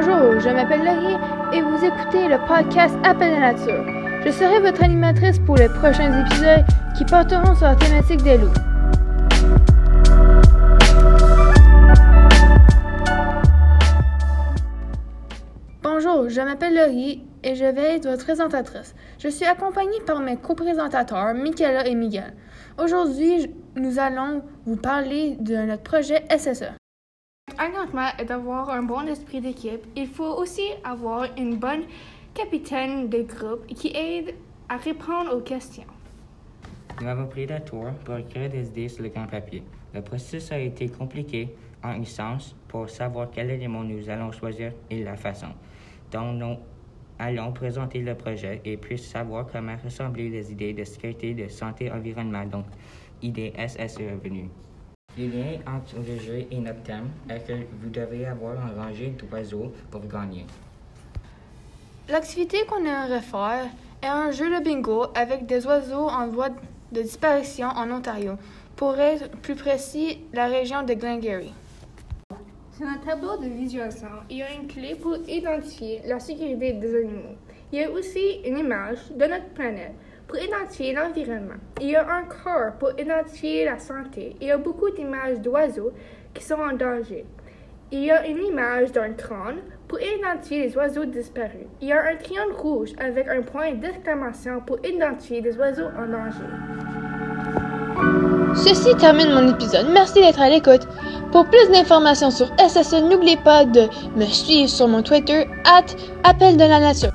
je m'appelle Laurie et vous écoutez le podcast Appel de nature. Je serai votre animatrice pour les prochains épisodes qui porteront sur la thématique des loups. Bonjour, je m'appelle Laurie et je vais être votre présentatrice. Je suis accompagnée par mes co-présentateurs, Michaela et Miguel. Aujourd'hui, nous allons vous parler de notre projet SSE. Est d'avoir un bon esprit d'équipe. Il faut aussi avoir une bonne capitaine de groupe qui aide à répondre aux questions. Nous avons pris des tours pour écrire des idées sur le grand papier. Le processus a été compliqué en sens pour savoir quel élément nous allons choisir et la façon dont nous allons présenter le projet et puis savoir comment ressembler les idées de sécurité, de santé, environnement, donc idées SSE revenus. Le lien entre le jeu et notre thème est que vous devez avoir un rangée d'oiseaux pour gagner. L'activité qu'on aimerait faire est un jeu de bingo avec des oiseaux en voie de disparition en Ontario. Pour être plus précis, la région de Glengarry. Sur un tableau de visualisation, il y a une clé pour identifier la sécurité des animaux. Il y a aussi une image de notre planète pour identifier l'environnement. Il y a un corps pour identifier la santé. Il y a beaucoup d'images d'oiseaux qui sont en danger. Il y a une image d'un crâne pour identifier les oiseaux disparus. Il y a un triangle rouge avec un point d'exclamation pour identifier les oiseaux en danger. Ceci termine mon épisode. Merci d'être à l'écoute. Pour plus d'informations sur SSE, n'oubliez pas de me suivre sur mon Twitter, at Appel de la Nature.